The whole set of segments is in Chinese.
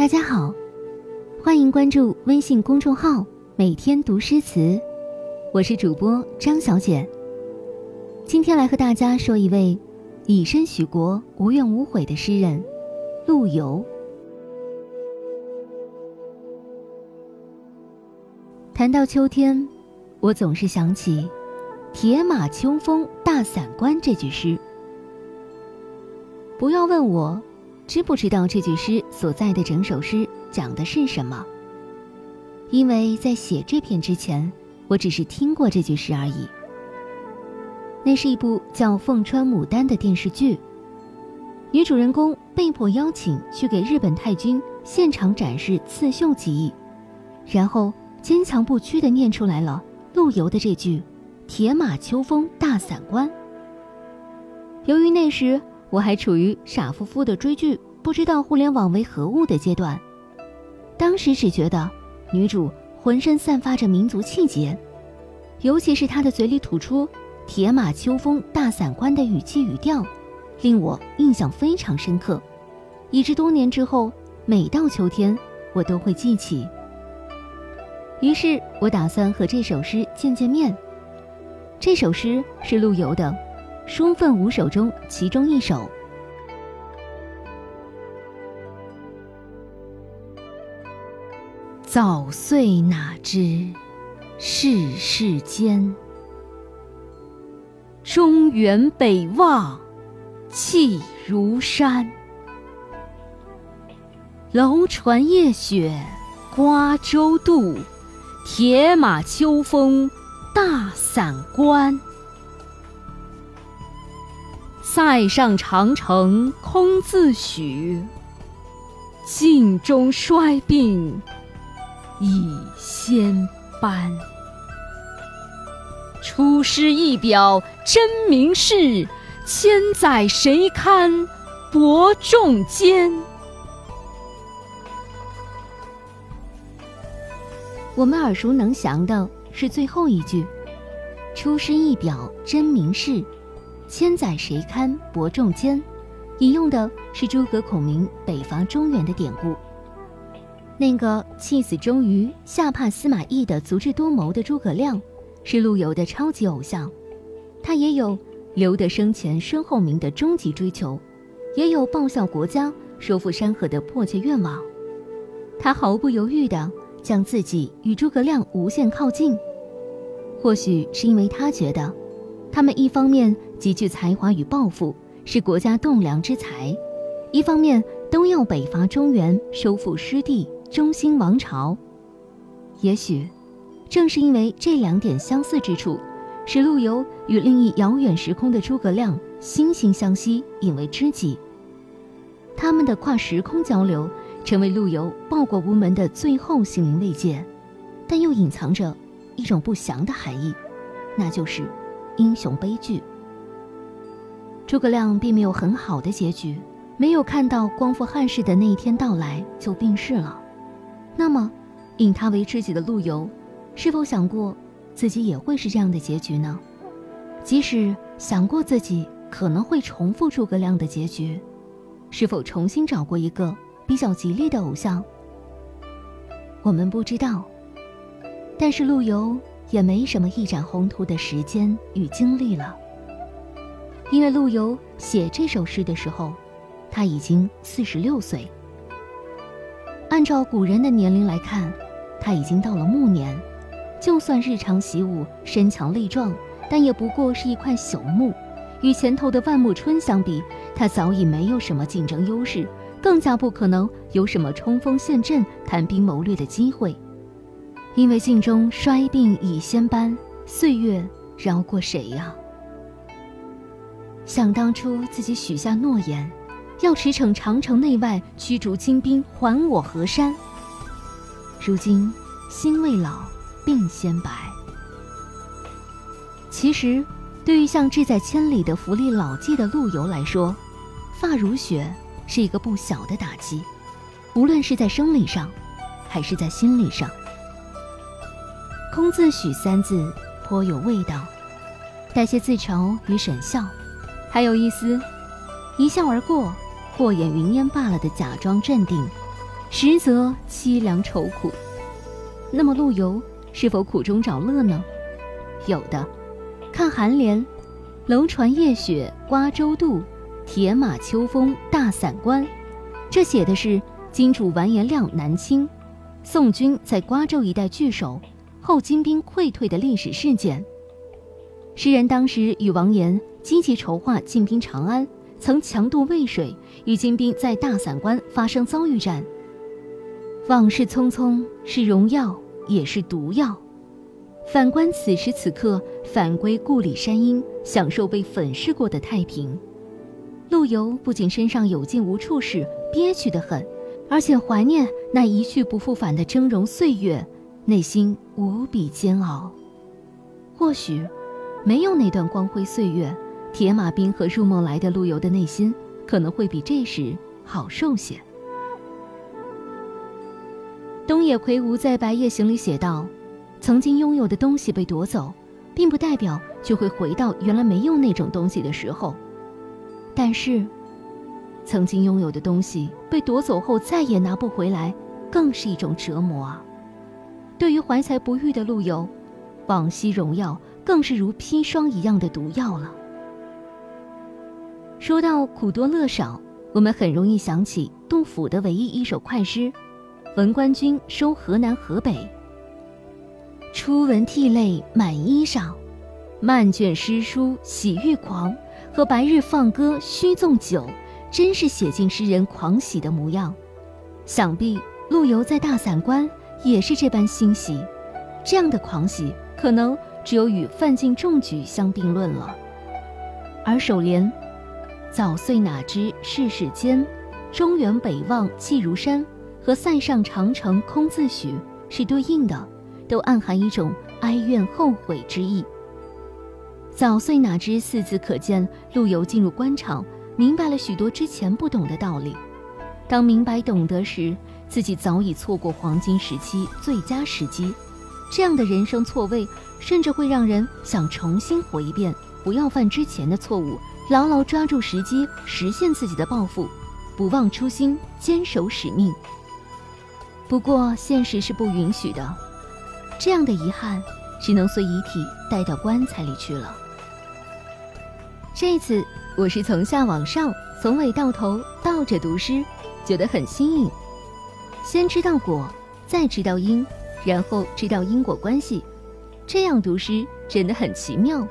大家好，欢迎关注微信公众号“每天读诗词”，我是主播张小姐。今天来和大家说一位以身许国、无怨无悔的诗人陆游。谈到秋天，我总是想起“铁马秋风大散关”这句诗。不要问我。知不知道这句诗所在的整首诗讲的是什么？因为在写这篇之前，我只是听过这句诗而已。那是一部叫《凤穿牡丹》的电视剧，女主人公被迫邀请去给日本太君现场展示刺绣技艺，然后坚强不屈地念出来了陆游的这句“铁马秋风大散关”。由于那时。我还处于傻乎乎的追剧，不知道互联网为何物的阶段。当时只觉得女主浑身散发着民族气节，尤其是她的嘴里吐出“铁马秋风大散关”的语气语调，令我印象非常深刻，以致多年之后，每到秋天我都会记起。于是我打算和这首诗见见面。这首诗是陆游的。书愤五首中，其中一首。早岁哪知世事艰，中原北望气如山。楼船夜雪瓜洲渡，铁马秋风大散关。塞上长城空自许，镜中衰鬓已先斑。出师一表真名士，千载谁堪伯仲间？我们耳熟能详的是最后一句：“出师一表真名士。”千载谁堪伯仲间，引用的是诸葛孔明北伐中原的典故。那个气死周瑜、吓怕司马懿的足智多谋的诸葛亮，是陆游的超级偶像。他也有留得生前身后名的终极追求，也有报效国家、收复山河的迫切愿望。他毫不犹豫地将自己与诸葛亮无限靠近，或许是因为他觉得。他们一方面极具才华与抱负，是国家栋梁之才；一方面都要北伐中原，收复失地，中兴王朝。也许，正是因为这两点相似之处，使陆游与另一遥远时空的诸葛亮惺惺相惜，引为知己。他们的跨时空交流，成为陆游报国无门的最后心灵慰藉，但又隐藏着一种不祥的含义，那就是。英雄悲剧，诸葛亮并没有很好的结局，没有看到光复汉室的那一天到来就病逝了。那么，引他为知己的陆游，是否想过自己也会是这样的结局呢？即使想过自己可能会重复诸葛亮的结局，是否重新找过一个比较吉利的偶像？我们不知道。但是陆游。也没什么一展宏图的时间与精力了，因为陆游写这首诗的时候，他已经四十六岁。按照古人的年龄来看，他已经到了暮年，就算日常习武、身强力壮，但也不过是一块朽木，与前头的万木春相比，他早已没有什么竞争优势，更加不可能有什么冲锋陷阵、谈兵谋略的机会。因为镜中衰鬓已先斑，岁月饶过谁呀？想当初自己许下诺言，要驰骋长城内外，驱逐金兵，还我河山。如今心未老，鬓先白。其实，对于像志在千里的福利老纪的陆游来说，发如雪是一个不小的打击，无论是在生理上，还是在心理上。空自许三字颇有味道，带些自嘲与沈笑，还有一丝一笑而过、过眼云烟罢了的假装镇定，实则凄凉愁苦。那么陆游是否苦中找乐呢？有的，看寒联：“楼船夜雪瓜洲渡，铁马秋风大散关。”这写的是金主完颜亮南侵，宋军在瓜州一带据守，后金兵溃退的历史事件。诗人当时与王岩积极筹划进兵长安，曾强渡渭水，与金兵在大散关发生遭遇战。往事匆匆，是荣耀，也是毒药。反观此时此刻，返归故里山阴，享受被粉饰过的太平。陆游不仅身上有劲无处使，憋屈得很，而且怀念那一去不复返的峥嵘岁月，内心无比煎熬。或许，没有那段光辉岁月，铁马兵和入梦来的陆游的内心，可能会比这时好受些。东野圭吾在《白夜行》里写道：“曾经拥有的东西被夺走，并不代表就会回到原来没有那种东西的时候。但是，曾经拥有的东西被夺走后再也拿不回来，更是一种折磨啊！对于怀才不遇的陆游，往昔荣耀更是如砒霜一样的毒药了。说到苦多乐少，我们很容易想起杜甫的唯一一首快诗。闻官军收河南河北。初闻涕泪满衣裳，漫卷诗书喜欲狂。和白日放歌须纵酒，真是写尽诗人狂喜的模样。想必陆游在大散关也是这般欣喜。这样的狂喜，可能只有与范进中举相并论了。而首联“早岁哪知世事艰，中原北望气如山”。和“塞上长城空自许”是对应的，都暗含一种哀怨后悔之意。早岁哪知四字可见，陆游进入官场，明白了许多之前不懂的道理。当明白懂得时，自己早已错过黄金时期最佳时机。这样的人生错位，甚至会让人想重新活一遍，不要犯之前的错误，牢牢抓住时机，实现自己的抱负，不忘初心，坚守使命。不过现实是不允许的，这样的遗憾只能随遗体带到棺材里去了。这次我是从下往上，从尾到头倒着读诗，觉得很新颖。先知道果，再知道因，然后知道因果关系，这样读诗真的很奇妙。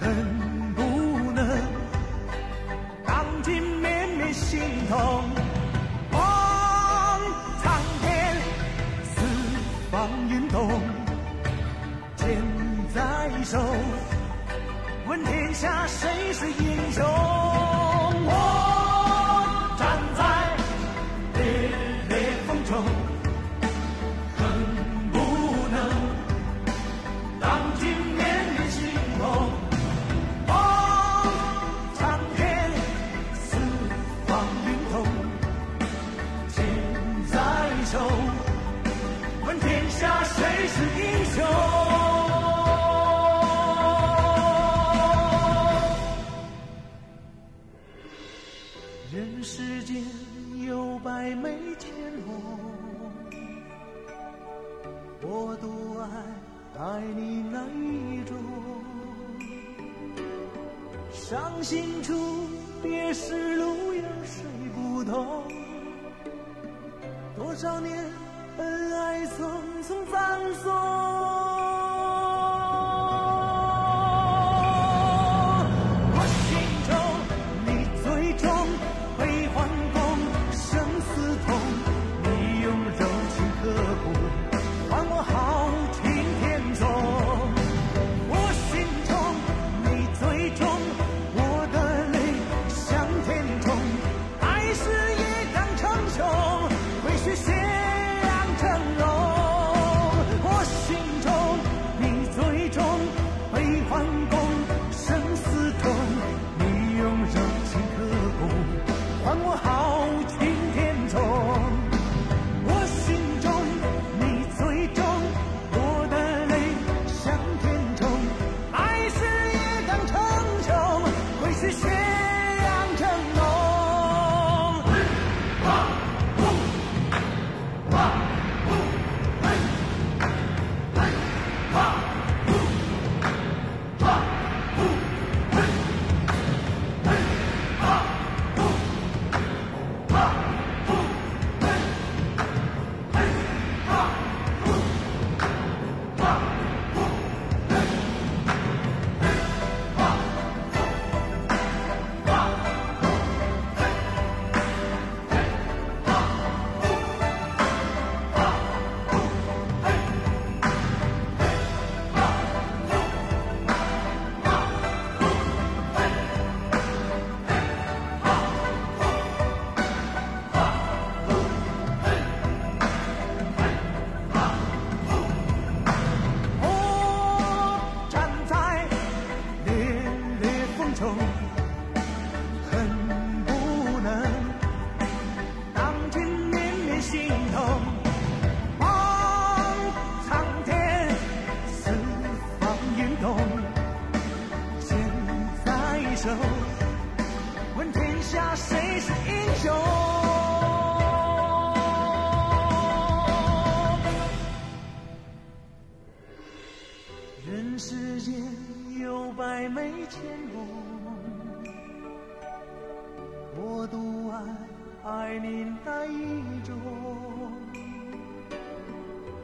恨不能荡尽绵绵心痛望苍天四方云动剑在手问天下谁是英雄？我独爱爱你那一种伤心处别时路有谁不同。多少年恩爱匆匆葬送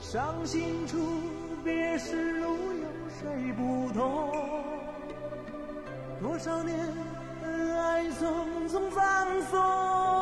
伤心处，别时路有谁不同？多少年恩爱匆匆葬送。